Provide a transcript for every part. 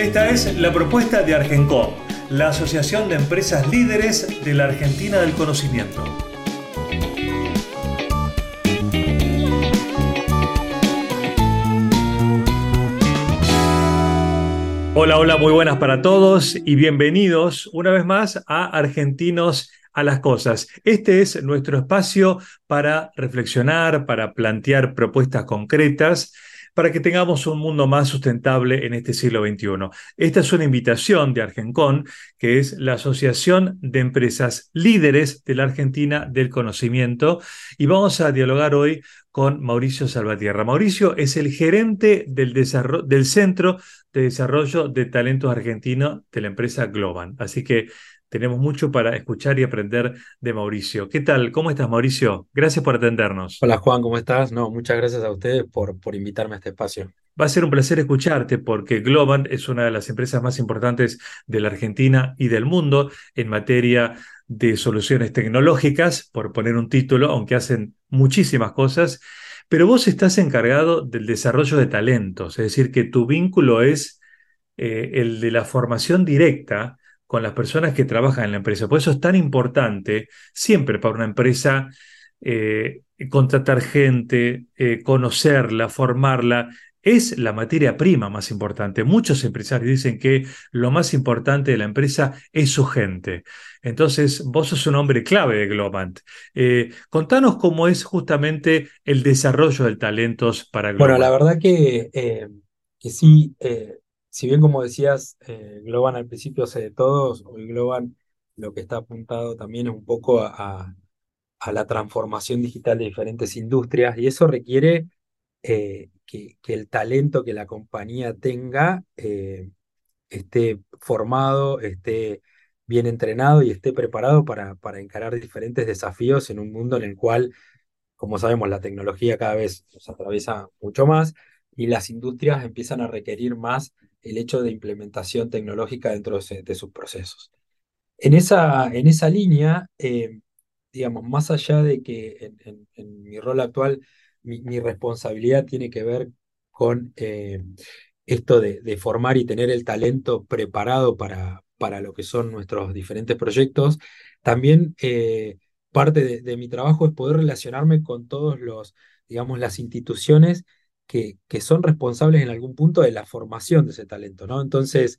Esta es la propuesta de Argencom, la Asociación de Empresas Líderes de la Argentina del Conocimiento. Hola, hola, muy buenas para todos y bienvenidos una vez más a Argentinos a las Cosas. Este es nuestro espacio para reflexionar, para plantear propuestas concretas para que tengamos un mundo más sustentable en este siglo XXI. Esta es una invitación de Argencon, que es la Asociación de Empresas Líderes de la Argentina del Conocimiento, y vamos a dialogar hoy con Mauricio Salvatierra. Mauricio es el gerente del, del Centro de Desarrollo de Talentos Argentino de la empresa Globan. Así que tenemos mucho para escuchar y aprender de Mauricio. ¿Qué tal? ¿Cómo estás, Mauricio? Gracias por atendernos. Hola, Juan, ¿cómo estás? No, muchas gracias a ustedes por, por invitarme a este espacio. Va a ser un placer escucharte porque Globan es una de las empresas más importantes de la Argentina y del mundo en materia de soluciones tecnológicas, por poner un título, aunque hacen muchísimas cosas, pero vos estás encargado del desarrollo de talentos, es decir, que tu vínculo es eh, el de la formación directa con las personas que trabajan en la empresa. Por eso es tan importante siempre para una empresa eh, contratar gente, eh, conocerla, formarla. Es la materia prima más importante. Muchos empresarios dicen que lo más importante de la empresa es su gente. Entonces, vos sos un hombre clave de Globant. Eh, contanos cómo es justamente el desarrollo del talentos para Globant. Bueno, la verdad que, que sí, si bien como decías, eh, Globan al principio hace de todos, hoy Globan lo que está apuntado también es un poco a, la transformación digital de diferentes industrias y eso requiere eh, que, el talento que la compañía tenga eh, esté formado, esté bien entrenado y esté preparado para, para encarar diferentes desafíos en un mundo en el cual, como sabemos, la tecnología cada vez nos atraviesa mucho más y las industrias empiezan a requerir más el hecho de implementación tecnológica dentro de, sus procesos. En esa, en esa línea, eh, digamos, más allá de que en, mi rol actual mi, responsabilidad tiene que ver con eh, esto de, formar y tener el talento preparado para, para lo que son nuestros diferentes proyectos, también eh, parte de, de, mi trabajo es poder relacionarme con todos los, digamos, las instituciones que, son responsables en algún punto de la formación de ese talento, ¿no? Entonces,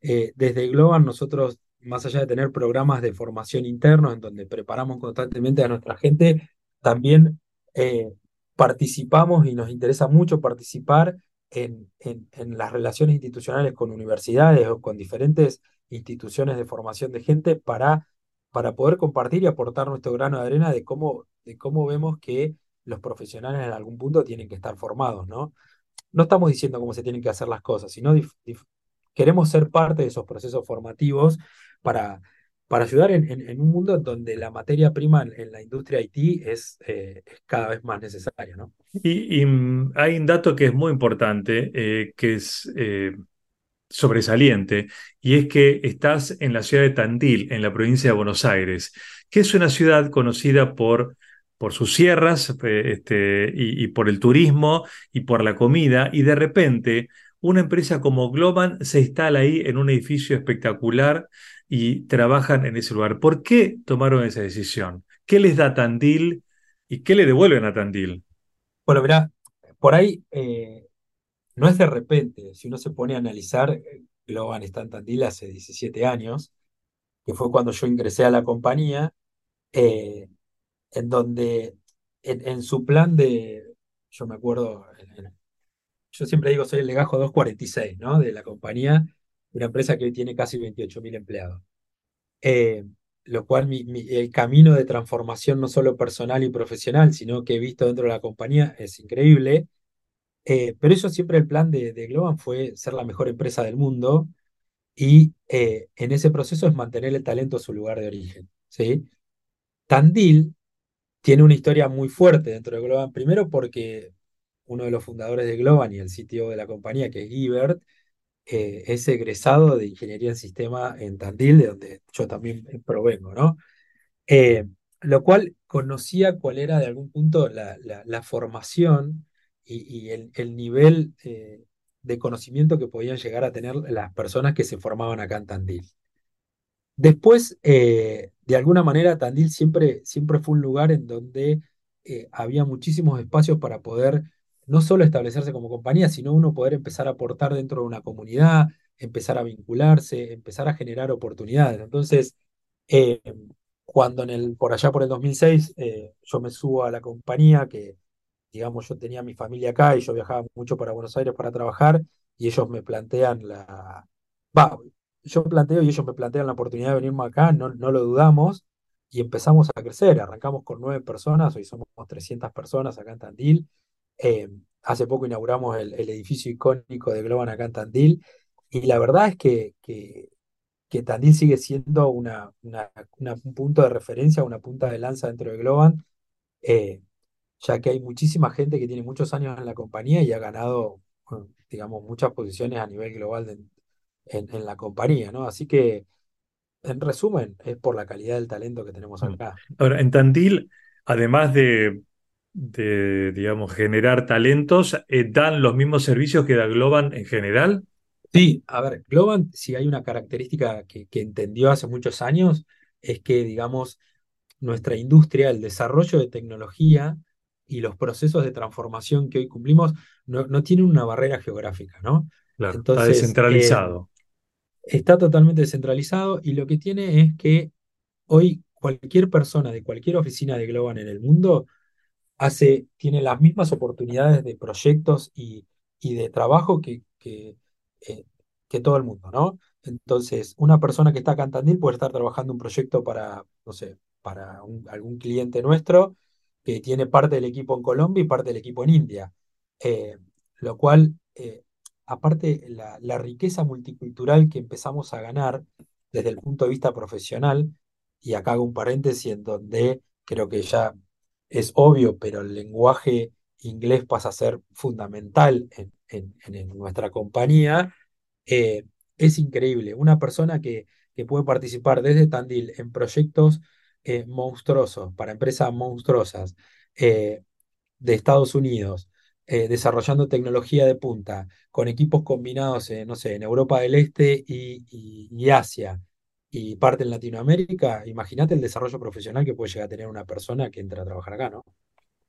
eh, desde Globan nosotros, más allá de tener programas de formación internos en donde preparamos constantemente a nuestra gente, también eh, participamos y nos interesa mucho participar en, en, en, las relaciones institucionales con universidades o con diferentes instituciones de formación de gente para, para poder compartir y aportar nuestro grano de arena de cómo, de cómo vemos que los profesionales en algún punto tienen que estar formados, ¿no? No estamos diciendo cómo se tienen que hacer las cosas, sino queremos ser parte de esos procesos formativos para, para ayudar en, un mundo donde la materia prima en, la industria IT es, eh, es, cada vez más necesaria, ¿no? Y, mm, hay un dato que es muy importante, eh, que es eh, sobresaliente, y es que estás en la ciudad de Tandil, en la provincia de Buenos Aires, que es una ciudad conocida por por sus sierras eh, este, y, por el turismo y por la comida, y de repente una empresa como Globan se instala ahí en un edificio espectacular y trabajan en ese lugar. ¿Por qué tomaron esa decisión? ¿Qué les da Tandil y qué le devuelven a Tandil? Bueno, mira, por ahí eh, no es de repente, si uno se pone a analizar, eh, Globan está en Tandil hace 17 años, que fue cuando yo ingresé a la compañía, en donde en, su plan de, yo me acuerdo, yo siempre digo, soy el legajo 246, ¿no? De la compañía, una empresa que hoy tiene casi 28.000 empleados. Eh, lo cual mi, el camino de transformación no solo personal y profesional, sino que he visto dentro de la compañía es increíble. Eh, pero eso siempre el plan de, de Globan fue ser la mejor empresa del mundo y eh, en ese proceso es mantener el talento en su lugar de origen. ¿sí? Tandil tiene una historia muy fuerte dentro de Globan, primero porque uno de los fundadores de Globan y el CTO de la compañía, que es Guibert, eh, es egresado de Ingeniería en Sistema en Tandil, de donde yo también provengo, ¿no? Eh, lo cual conocía cuál era de algún punto la, la, formación y, el, el, nivel eh, de conocimiento que podían llegar a tener las personas que se formaban acá en Tandil. Después, eh, de alguna manera, Tandil siempre, siempre fue un lugar en donde eh, había muchísimos espacios para poder no solo establecerse como compañía, sino uno poder empezar a aportar dentro de una comunidad, empezar a vincularse, empezar a generar oportunidades. Entonces, eh, cuando en el, por allá por el 2006 yo me subo a la compañía, que digamos yo tenía mi familia acá y yo viajaba mucho para Buenos Aires para trabajar, y ellos me plantean la... yo planteo y ellos me plantean la oportunidad de venirme acá, no, no lo dudamos, y empezamos a crecer. Arrancamos con nueve personas, hoy somos 300 personas acá en Tandil. Eh, hace poco inauguramos el, edificio icónico de Globan acá en Tandil, y la verdad es que, que, Tandil sigue siendo una, un punto de referencia, una punta de lanza dentro de Globan, eh, ya que hay muchísima gente que tiene muchos años en la compañía y ha ganado, digamos, muchas posiciones a nivel global de, en, la compañía, ¿no? Así que, en resumen, es por la calidad del talento que tenemos mm. acá. Ahora, en Tandil, además de, digamos, generar talentos, eh, ¿dan los mismos servicios que da Globan en general? Sí, a ver, Globan, si hay una característica que, entendió hace muchos años, es que, digamos, nuestra industria, el desarrollo de tecnología y los procesos de transformación que hoy cumplimos no, no tienen una barrera geográfica, ¿no? Claro, está descentralizado. Está totalmente descentralizado y lo que tiene es que hoy cualquier persona de cualquier oficina de Globan en el mundo hace, tiene las mismas oportunidades de proyectos y, y de trabajo que, que, eh, todo el mundo, ¿no? Entonces, una persona que está acá en puede estar trabajando un proyecto para, no sé, para algún cliente nuestro que tiene parte del equipo en Colombia y parte del equipo en India, eh, lo cual eh, aparte la, riqueza multicultural que empezamos a ganar desde el punto de vista profesional, y acá hago un paréntesis en donde creo que ya es obvio, pero el lenguaje inglés pasa a ser fundamental en, nuestra compañía, eh, es increíble. Una persona que, que, puede participar desde Tandil en proyectos eh, monstruosos, para empresas monstruosas eh, de Estados Unidos, eh, desarrollando tecnología de punta, con equipos combinados, no sé, en Europa del Este y, Asia y parte en Latinoamérica, imagínate el desarrollo profesional que puede llegar a tener una persona que entra a trabajar acá, ¿no?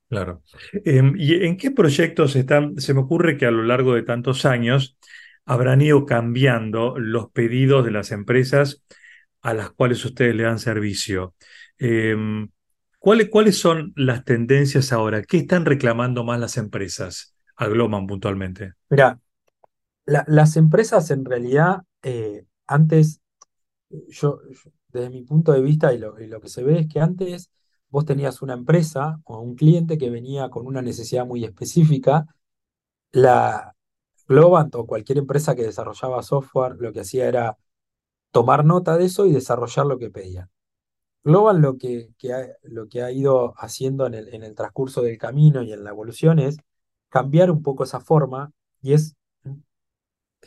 Claro. Em, ¿Y en qué proyectos están? Se me ocurre que a lo largo de tantos años habrán ido cambiando los pedidos de las empresas a las cuales ustedes le dan servicio. Em, ¿Cuáles, son las tendencias ahora? ¿Qué están reclamando más las empresas a Gloman puntualmente? Mira, las empresas en realidad, eh, antes, yo, desde mi punto de vista y lo, que se ve es que antes vos tenías una empresa o un cliente que venía con una necesidad muy específica, la Globant o cualquier empresa que desarrollaba software lo que hacía era tomar nota de eso y desarrollar lo que pedía. Global lo que, ha, lo que ha ido haciendo en el, en el transcurso del camino y en la evolución es cambiar un poco esa forma y es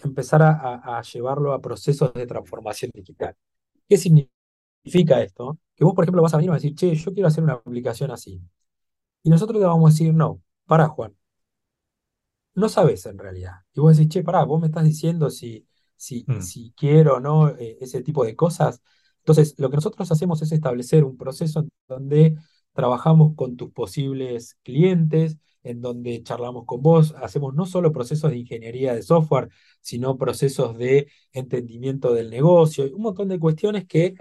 empezar a, llevarlo a procesos de transformación digital. ¿Qué significa esto? Que vos, por ejemplo, vas a venir y vas a decir, che, yo quiero hacer una aplicación así. Y nosotros le vamos a decir, no, para Juan, no sabes en realidad. Y vos decís, che, pará, vos me estás diciendo si, si, mm. si quiero o no eh, ese tipo de cosas. Entonces, lo que nosotros hacemos es establecer un proceso en donde trabajamos con tus posibles clientes, en donde charlamos con vos, hacemos no solo procesos de ingeniería de software, sino procesos de entendimiento del negocio, un montón de cuestiones que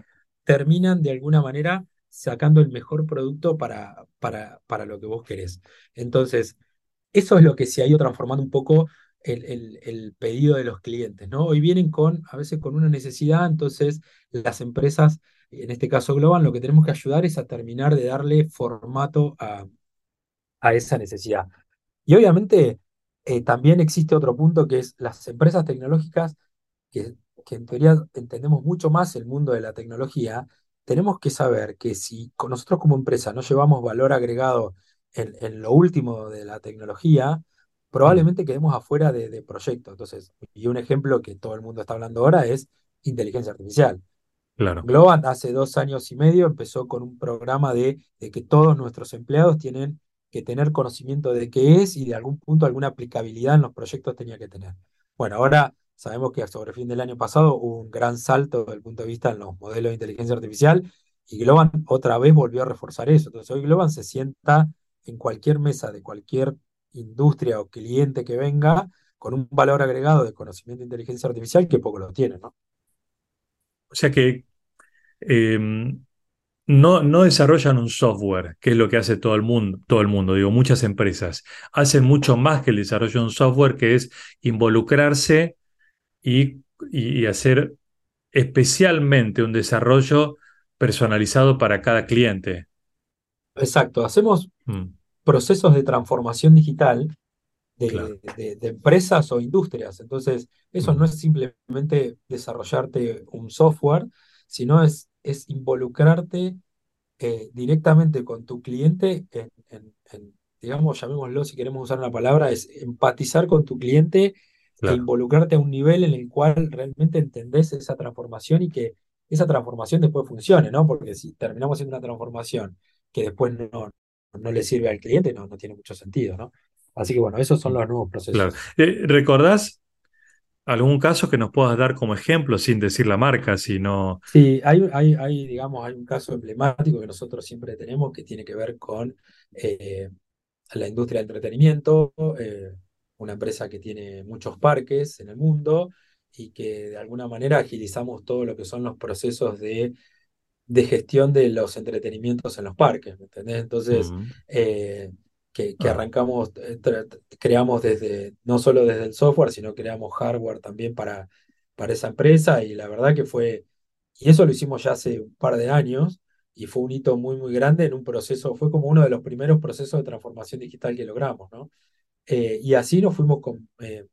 terminan de alguna manera sacando el mejor producto para, para, para lo que vos querés. Entonces, eso es lo que se ha ido transformando un poco el, pedido de los clientes, ¿no? Hoy vienen con, a veces con una necesidad, entonces las empresas, en este caso Global, lo que tenemos que ayudar es a terminar de darle formato a, esa necesidad. Y obviamente Eh, también existe otro punto que es las empresas tecnológicas, que, que en teoría entendemos mucho más el mundo de la tecnología, tenemos que saber que si nosotros como empresa no llevamos valor agregado en, en lo último de la tecnología, probablemente quedemos afuera de, de proyectos. Entonces, y un ejemplo que todo el mundo está hablando ahora es inteligencia artificial. claro. Globant hace dos años y medio empezó con un programa de, de que todos nuestros empleados tienen que tener conocimiento de qué es y de algún punto alguna aplicabilidad en los proyectos tenía que tener. Bueno, ahora sabemos que sobre el fin del año pasado hubo un gran salto desde el punto de vista en los modelos de inteligencia artificial y Globant otra vez volvió a reforzar eso. Entonces hoy Globant se sienta en cualquier mesa de cualquier industria o cliente que venga con un valor agregado de conocimiento de inteligencia artificial que poco lo tiene, ¿no? O sea que eh, no, no desarrollan un software, que es lo que hace todo el mundo, todo el mundo, digo, muchas empresas. Hacen mucho más que el desarrollo de un software, que es involucrarse y, y- y hacer especialmente un desarrollo personalizado para cada cliente. Exacto, hacemos Mm, procesos de transformación digital claro. de, empresas o industrias. Entonces, eso no Mm, es simplemente desarrollarte un software, sino es, es involucrarte eh, directamente con tu cliente en, en- en, digamos, llamémoslo si queremos usar una palabra, es empatizar con tu cliente e involucrarte a un nivel en el cual realmente entendés esa transformación y que esa transformación después funcione, ¿no? Porque si terminamos haciendo una transformación que después no, no le sirve al cliente, no, no tiene mucho sentido, ¿no? Así que bueno, esos son los nuevos claro. procesos. Eh, ¿recordás algún caso que nos puedas dar como ejemplo sin decir la marca, sino... Sí, hay, hay, hay, digamos, hay un caso emblemático que nosotros siempre tenemos que tiene que ver con eh, la industria del entretenimiento, eh, una empresa que tiene muchos parques en el mundo y que de alguna manera agilizamos todo lo que son los procesos de de gestión de los entretenimientos en los parques, ¿me entendés? Entonces, eh, que, que ah, arrancamos, eh, creamos desde, no solo desde el software, sino creamos hardware también para, para esa empresa y la verdad que fue, y eso lo hicimos ya hace un par de años y fue un hito muy, muy grande en un proceso, fue como uno de los primeros procesos de transformación digital que logramos, ¿no? Eh, y así nos fuimos con, eh,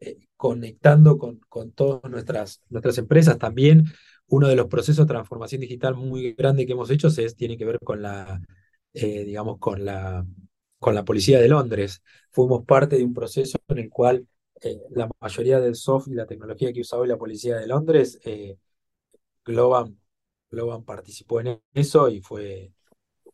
eh, conectando con, con todas nuestras, nuestras empresas. También uno de los procesos de transformación digital muy grande que hemos hecho es, tiene que ver con la, eh, digamos, con la, con la Policía de Londres. Fuimos parte de un proceso en el cual eh, la mayoría del software y la tecnología que usa hoy la Policía de Londres, eh, Globan, Globan participó en eso y fue,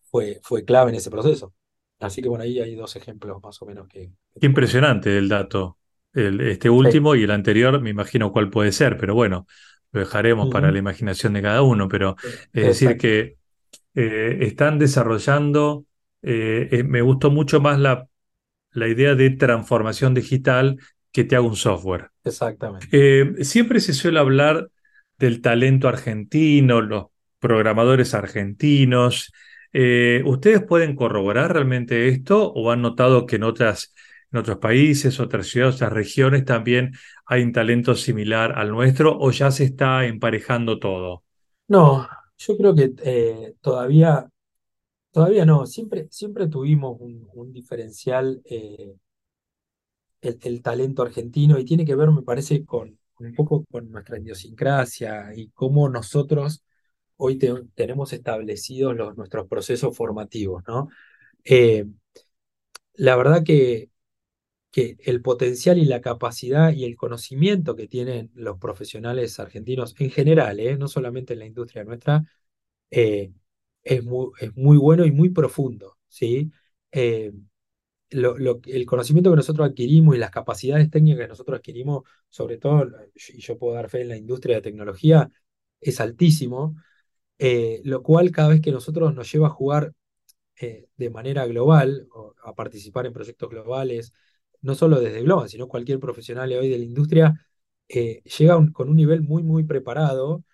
fue, fue clave en ese proceso. Así que bueno, ahí hay dos ejemplos más o menos que, qué impresionante el dato. El- este Sí. último y el anterior, me imagino cuál puede ser, pero bueno, lo dejaremos para la imaginación de cada uno. Pero es decir, que eh, están desarrollando, eh, eh, me gustó mucho más la, la idea de transformación digital que te haga un software. Exactamente. Siempre se suele hablar del talento argentino, los programadores argentinos. ¿ustedes pueden corroborar realmente esto o han notado que en otras, en otros países, otras ciudades, otras regiones también hay un talento similar al nuestro o ya se está emparejando todo? No, yo creo que eh, todavía, todavía no, siempre, siempre tuvimos un, diferencial, eh, el, talento argentino, y tiene que ver, me parece, con un poco con nuestra idiosincrasia y cómo nosotros hoy te- tenemos establecidos los, nuestros procesos formativos, ¿no? Eh, la verdad que, que el potencial y la capacidad y el conocimiento que tienen los profesionales argentinos en general, eh, no solamente en la industria nuestra, eh, es muy, bueno y muy profundo, ¿sí? Eh, el conocimiento que nosotros adquirimos y las capacidades técnicas que nosotros adquirimos, sobre todo, y yo puedo dar fe en la industria de tecnología, es altísimo, lo cual cada vez que nosotros nos lleva a jugar de manera global, a participar en proyectos globales, no solo desde Global, sino cualquier profesional hoy de la industria, eh, llega con un nivel muy, muy preparado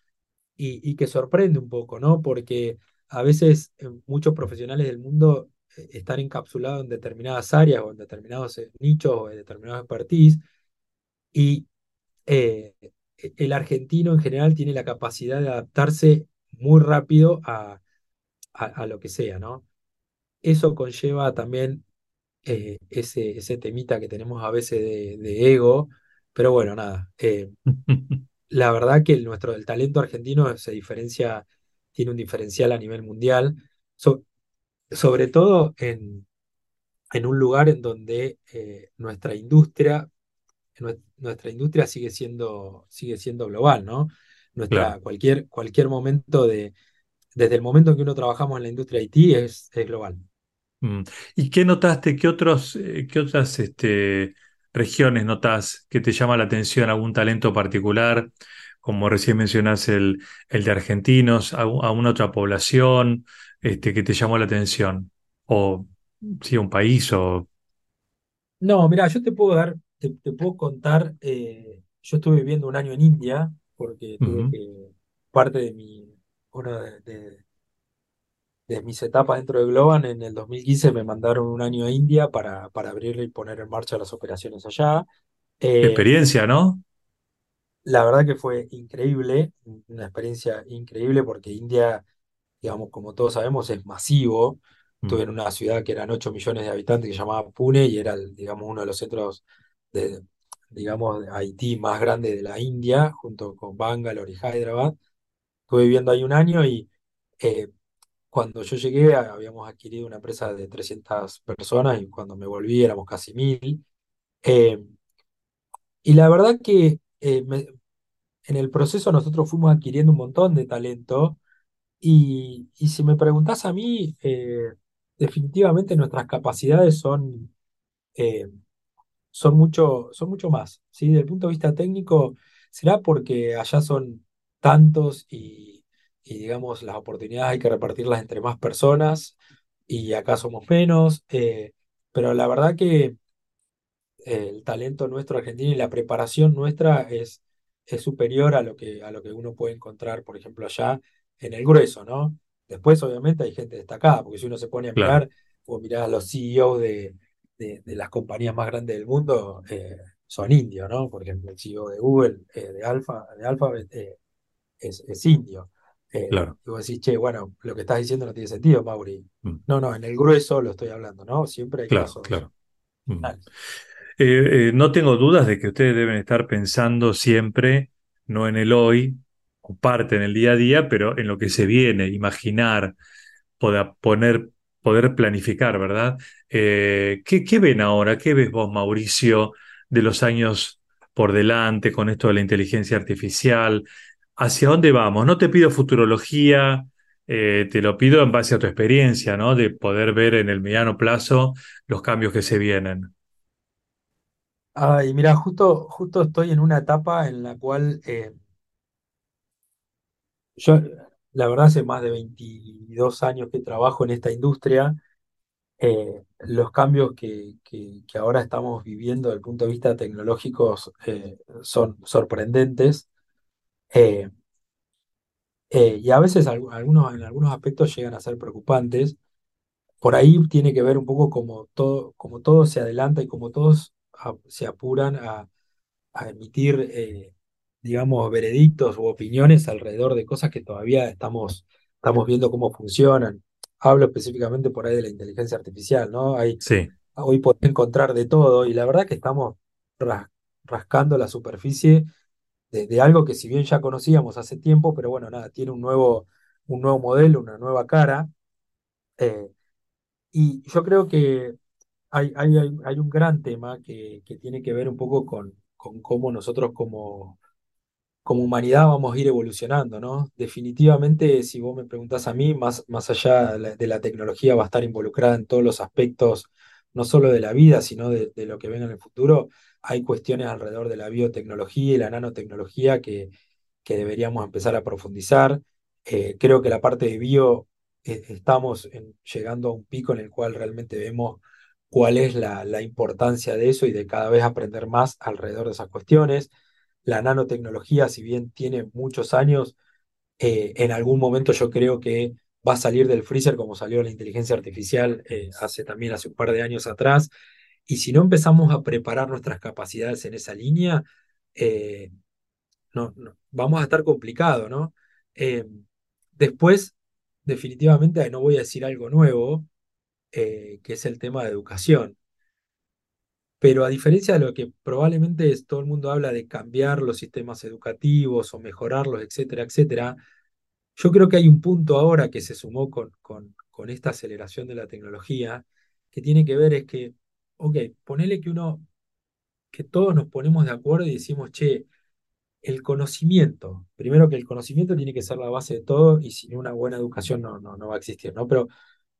y, que sorprende un poco, ¿no? Porque a veces eh, muchos profesionales del mundo eh, están encapsulados en determinadas áreas o en determinados nichos o en determinados expertise y el argentino en general tiene la capacidad de adaptarse muy rápido a, a- a lo que sea, ¿no? Eso conlleva también eh, ese, ese temita que tenemos a veces de, de ego, pero bueno, nada. eh, la verdad que el, nuestro, el talento argentino se diferencia, tiene un diferencial a nivel mundial, so- sobre todo en, en un lugar en donde eh, nuestra industria, nue- nuestra industria sigue siendo, sigue siendo global, ¿no? Nuestra, Claro. cualquier, cualquier momento de, desde el momento en que uno trabajamos en la industria IT es, es global. Mm. ¿Y qué notaste? ¿Qué otros, eh, qué otras este, regiones notas que te llama la atención? ¿Algún talento particular? Como recién mencionás el, el de argentinos, ¿algún- ¿alguna otra población este, que te llamó la atención? O sí, un país o... No, mira, yo te puedo dar, te, te puedo contar, eh, yo estuve viviendo un año en India porque tuve que, parte de mi, una de, de- de mis etapas dentro de Globan, en el 2015 me mandaron un año a India para, para abrir y poner en marcha las operaciones allá. Qué Eh, experiencia, ¿no? la verdad que fue increíble, una experiencia increíble porque India, digamos, como todos sabemos, es masivo. Estuve Mm. en una ciudad que eran 8 millones de habitantes que se llamaba Pune y era, digamos, uno de los centros de, digamos, de Haití más grande de la India, junto con Bangalore y Hyderabad. Estuve viviendo ahí un año y eh, cuando yo llegué habíamos adquirido una empresa de 300 personas y cuando me volví éramos casi 1000. Eh, y la verdad que eh, en el proceso nosotros fuimos adquiriendo un montón de talento y, y si me preguntás a mí, eh, definitivamente nuestras capacidades son... eh, son mucho, son mucho más, ¿sí? Desde el punto de vista técnico, será porque allá son tantos y, y, digamos, las oportunidades hay que repartirlas entre más personas y acá somos menos, eh, pero la verdad que el talento nuestro argentino y la preparación nuestra es, es superior a lo que, a lo que uno puede encontrar, por ejemplo, allá en el grueso, ¿no? Después, obviamente, hay gente destacada, porque si uno se pone a mirar o mirar a los CEOs de, de, de las compañías más grandes del mundo, eh, son indios, ¿no? Por ejemplo, el CEO de Google, eh, de Alpha, de Alphabet, es, es indio. Eh, claro. y vos decís, che, bueno, lo que estás diciendo no tiene sentido, Mauri. Mm. No, no, en el grueso lo estoy hablando, ¿no? Siempre hay Claro, casos. claro. Mm. Eh, eh, no tengo dudas de que ustedes deben estar pensando siempre, no en el hoy, o parte en el día a día, pero en lo que se viene, imaginar, poder poner, poder planificar, ¿verdad? ¿qué, qué ven ahora? ¿Qué ves vos, Mauricio, de los años por delante con esto de la inteligencia artificial? ¿Hacia dónde vamos? No te pido futurología, eh, te lo pido en base a tu experiencia, ¿no? De poder ver en el mediano plazo los cambios que se vienen. Ay, mira, justo, justo estoy en una etapa en la cual eh, yo, la verdad, hace más de 22 años que trabajo en esta industria. eh, los cambios que, que- que ahora estamos viviendo desde el punto de vista tecnológico son sorprendentes eh, eh, y a veces algu- algunos, en algunos aspectos llegan a ser preocupantes. Por ahí tiene que ver un poco como todo, como todo se adelanta y como todos a- se apuran a emitir, eh, digamos, veredictos u opiniones alrededor de cosas que todavía estamos, estamos viendo cómo funcionan. Hablo específicamente por ahí de la inteligencia artificial, ¿no? Hay, Sí, hoy podés encontrar de todo y la verdad que estamos ras- rascando la superficie de, algo que si bien ya conocíamos hace tiempo, pero bueno, nada, tiene un nuevo, un nuevo modelo, una nueva cara. eh, y yo creo que hay, hay, hay, un gran tema que, que tiene que ver un poco con, con cómo nosotros como como humanidad vamos a ir evolucionando, ¿no? Definitivamente, si vos me preguntás a mí, más, más allá de la, de la tecnología va a estar involucrada en todos los aspectos, no solo de la vida, sino de, de lo que venga en el futuro. Hay cuestiones alrededor de la biotecnología y la nanotecnología que, que deberíamos empezar a profundizar. Eh, creo que la parte de bio eh, estamos llegando a un pico en el cual realmente vemos cuál es la, la importancia de eso y de cada vez aprender más alrededor de esas cuestiones. La nanotecnología, si bien tiene muchos años, eh, en algún momento yo creo que va a salir del freezer como salió la inteligencia artificial eh, hace también hace un par de años atrás. Y si no empezamos a preparar nuestras capacidades en esa línea, eh, no, vamos a estar complicado, ¿no? Eh, después, definitivamente, no voy a decir algo nuevo, eh, que es el tema de educación. Pero a diferencia de lo que probablemente todo el mundo habla de cambiar los sistemas educativos o mejorarlos, etcétera, etcétera, yo creo que hay un punto ahora que se sumó con, con, con esta aceleración de la tecnología que tiene que ver es que, ok, ponele que uno, que todos nos ponemos de acuerdo y decimos, che, el conocimiento, primero que el conocimiento tiene que ser la base de todo y sin una buena educación no, no, va a existir, ¿no? Pero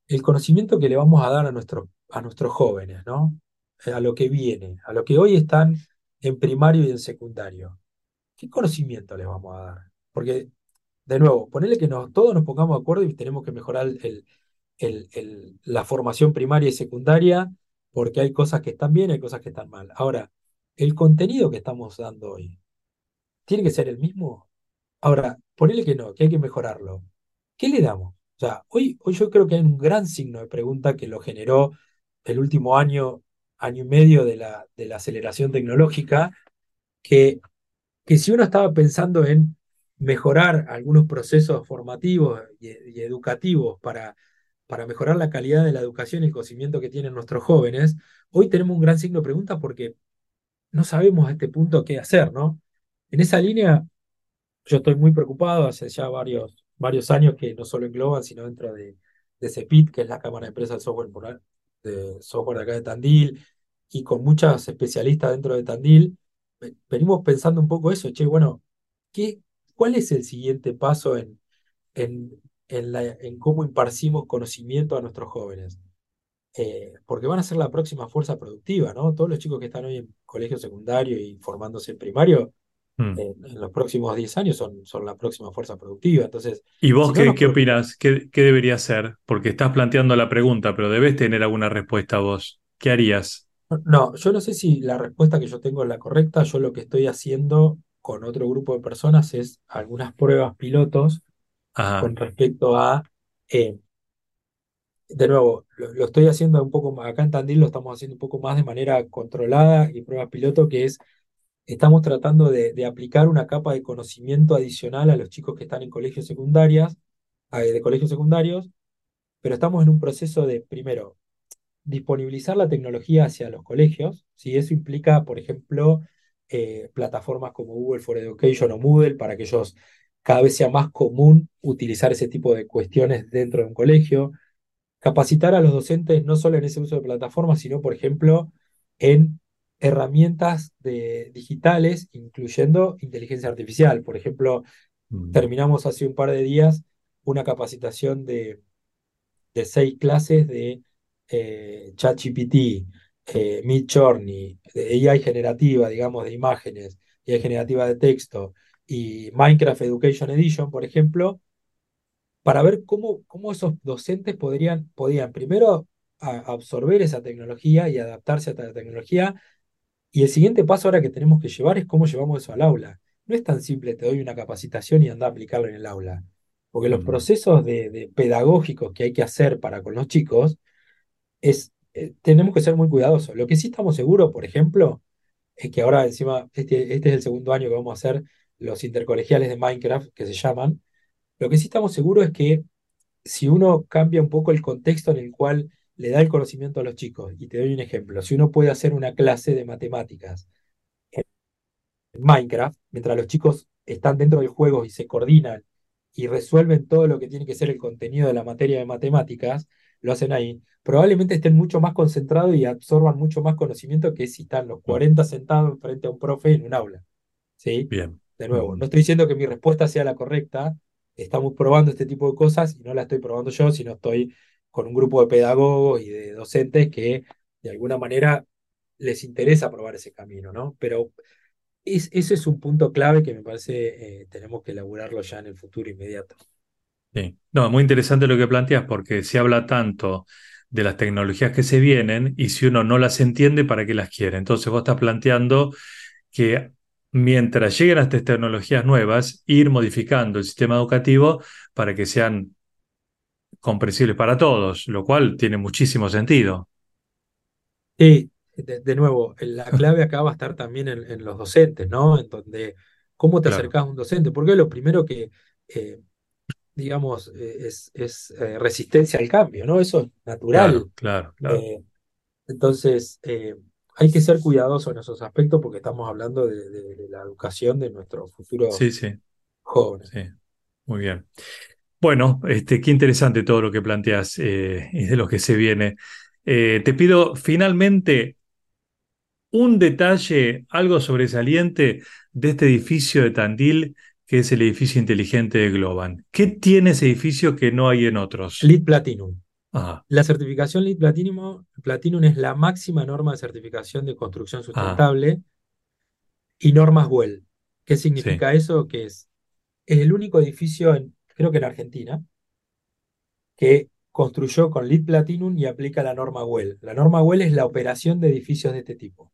el conocimiento que le vamos a dar a, nuestro, a nuestros jóvenes, ¿no? Eh, A lo que viene, a lo que hoy están en primario y en secundario. ¿Qué conocimiento les vamos a dar? Porque, de nuevo, ponerle que nos, todos nos pongamos de acuerdo y tenemos que mejorar el, el- el- la formación primaria y secundaria, porque hay cosas que están bien, hay cosas que están mal. Ahora, el contenido que estamos dando hoy, ¿tiene que ser el mismo? Ahora, ponele que no, que hay que mejorarlo. ¿Qué le damos? O sea, hoy, hoy yo creo que hay un gran signo de pregunta que lo generó el último año, año y medio de la, de la aceleración tecnológica, que, que si uno estaba pensando en mejorar algunos procesos formativos y, y educativos para, para mejorar la calidad de la educación y el conocimiento que tienen nuestros jóvenes, hoy tenemos un gran signo de pregunta porque no sabemos a este punto qué hacer, ¿no? En esa línea... Yo estoy muy preocupado hace ya varios, varios años que no solo en Global, sino dentro de, de CEPIT, que es la Cámara de Empresas de Software, por- de software de acá de Tandil, y con muchas especialistas dentro de Tandil, ve- venimos pensando un poco eso, che, bueno, ¿qué, cuál es el siguiente paso en, en, en, la- en cómo imparcimos conocimiento a nuestros jóvenes? Eh, porque van a ser la próxima fuerza productiva, ¿no? Todos los chicos que están hoy en colegio secundario y formándose en primario Mm. en, en los próximos 10 años son, son la próxima fuerza productiva. Entonces, ¿Y vos si no qué, nos... qué opinás? ¿Qué, qué debería hacer? Porque estás planteando la pregunta, pero debes tener alguna respuesta vos. ¿Qué harías? No, yo no sé si la respuesta que yo tengo es la correcta. Yo lo que estoy haciendo con otro grupo de personas es algunas pruebas pilotos Con respecto a, eh, de nuevo, lo, estoy haciendo un poco más, acá en Tandil lo estamos haciendo un poco más de manera controlada y pruebas piloto, que es, estamos tratando de, aplicar una capa de conocimiento adicional a los chicos que están en colegios secundarias, de colegios secundarios pero estamos en un proceso de, primero, disponibilizar la tecnología hacia los colegios. Si eso implica, por ejemplo, eh, plataformas como Google for Education o Moodle para que ellos cada vez sea más común utilizar ese tipo de cuestiones dentro de un colegio. Capacitar a los docentes no solo en ese uso de plataformas, sino, por ejemplo, en herramientas de, digitales, incluyendo inteligencia artificial. Por ejemplo, Mm. terminamos hace un par de días una capacitación de de seis clases de eh, ChatGPT, eh, Midjourney, de AI generativa, digamos, de imágenes, AI generativa de texto, y Minecraft Education Edition, por ejemplo, para ver cómo, cómo esos docentes podrían, podían primero a- absorber esa tecnología y adaptarse a esta tecnología y el siguiente paso ahora que tenemos que llevar es cómo llevamos eso al aula. No es tan simple, te doy una capacitación y anda a aplicarlo en el aula. Porque los Mm. procesos de, de pedagógicos que hay que hacer para con los chicos es, eh, tenemos que ser muy cuidadosos. Lo que sí estamos seguros, por ejemplo, es que ahora encima, este, este es el segundo año que vamos a hacer los intercolegiales de Minecraft, que se llaman. Lo que sí estamos seguros es que si uno cambia un poco el contexto en el cual le da el conocimiento a los chicos, y te doy un ejemplo, si uno puede hacer una clase de matemáticas en Minecraft, mientras los chicos están dentro del juego y se coordinan y resuelven todo lo que tiene que ser el contenido de la materia de matemáticas, lo hacen ahí, probablemente estén mucho más concentrados y absorban mucho más conocimiento que si están los Mm. 40 sentados frente a un profe en un aula. ¿Sí? Bien. De nuevo, no estoy diciendo que mi respuesta sea la correcta, estamos probando este tipo de cosas y no la estoy probando yo, sino estoy con un grupo de pedagogos y de docentes que de alguna manera les interesa probar ese camino, ¿no? Pero es, ese es un punto clave que me parece eh, tenemos que elaborarlo ya en el futuro inmediato. Sí. No, muy interesante lo que planteas porque se habla tanto de las tecnologías que se vienen y si uno no las entiende, ¿para qué las quiere? Entonces vos estás planteando que mientras lleguen estas tecnologías nuevas, ir modificando el sistema educativo para que sean comprensibles para todos, lo cual tiene muchísimo sentido. Y de, de nuevo, la clave acá va a estar también en, en los docentes, ¿no? En donde, ¿cómo te Claro, acercás a un docente? Porque lo primero que, eh, digamos, eh, es, es eh, resistencia al cambio, ¿no? Eso es natural. claro, claro. Eh, entonces, hay que ser cuidadosos en esos aspectos porque estamos hablando de, la educación de nuestros futuros sí, sí. jóvenes. Sí, muy bien. Bueno, este, qué interesante todo lo que planteas eh, y de lo que se viene. Eh, te pido finalmente un detalle, algo sobresaliente de este edificio de Tandil, que es el edificio inteligente de Globan. ¿Qué tiene ese edificio que no hay en otros? LEED Platinum. La certificación LEED Platinum, Platinum, es la máxima norma de certificación de construcción sustentable y normas WELL. ¿Qué significa eso? Que es, es el único edificio, en, creo que en Argentina, que construyó con LEED Platinum y aplica la norma WELL. La norma WELL es la operación de edificios de este tipo.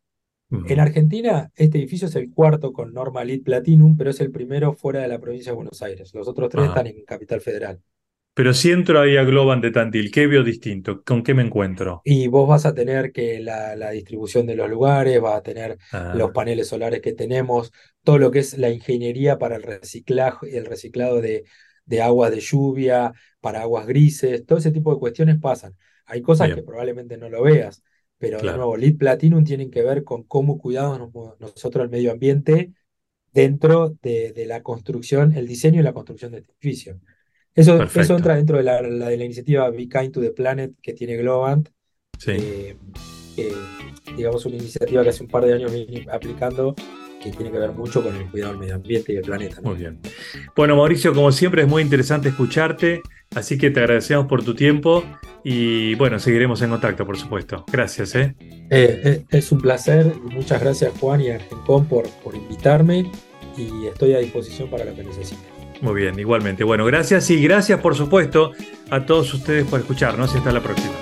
En Argentina, este edificio es el cuarto con norma LEED Platinum, pero es el primero fuera de la provincia de Buenos Aires. Los otros tres están en Capital Federal. Pero si entro ahí a Globan de Tandil, ¿qué veo distinto? ¿Con qué me encuentro? Y vos vas a tener que la, distribución de los lugares, vas a tener los ah. paneles solares que tenemos, todo lo que es la ingeniería para el reciclaje, el reciclado de, aguas de lluvia, para aguas grises, todo ese tipo de cuestiones pasan. Hay cosas que probablemente no lo veas, pero de nuevo, Lead Platinum tienen que ver con cómo cuidamos nosotros el medio ambiente dentro de, de la construcción, el diseño y la construcción de este edificio. Eso, eso entra dentro de la, de la iniciativa Be Kind to the Planet que tiene Globant. Sí. Eh, digamos, una iniciativa que hace un par de años viene aplicando que tiene que ver mucho con el cuidado del medio ambiente y del planeta. Muy bien. Bueno, Mauricio, como siempre es muy interesante escucharte, así que te agradecemos por tu tiempo y bueno, seguiremos en contacto, por supuesto. Gracias. ¿eh? eh es un placer muchas gracias Juan y Argencom por, por invitarme y estoy a disposición para lo que necesiten. Muy bien, igualmente. Bueno, gracias y gracias por supuesto a todos ustedes por escucharnos y hasta la próxima.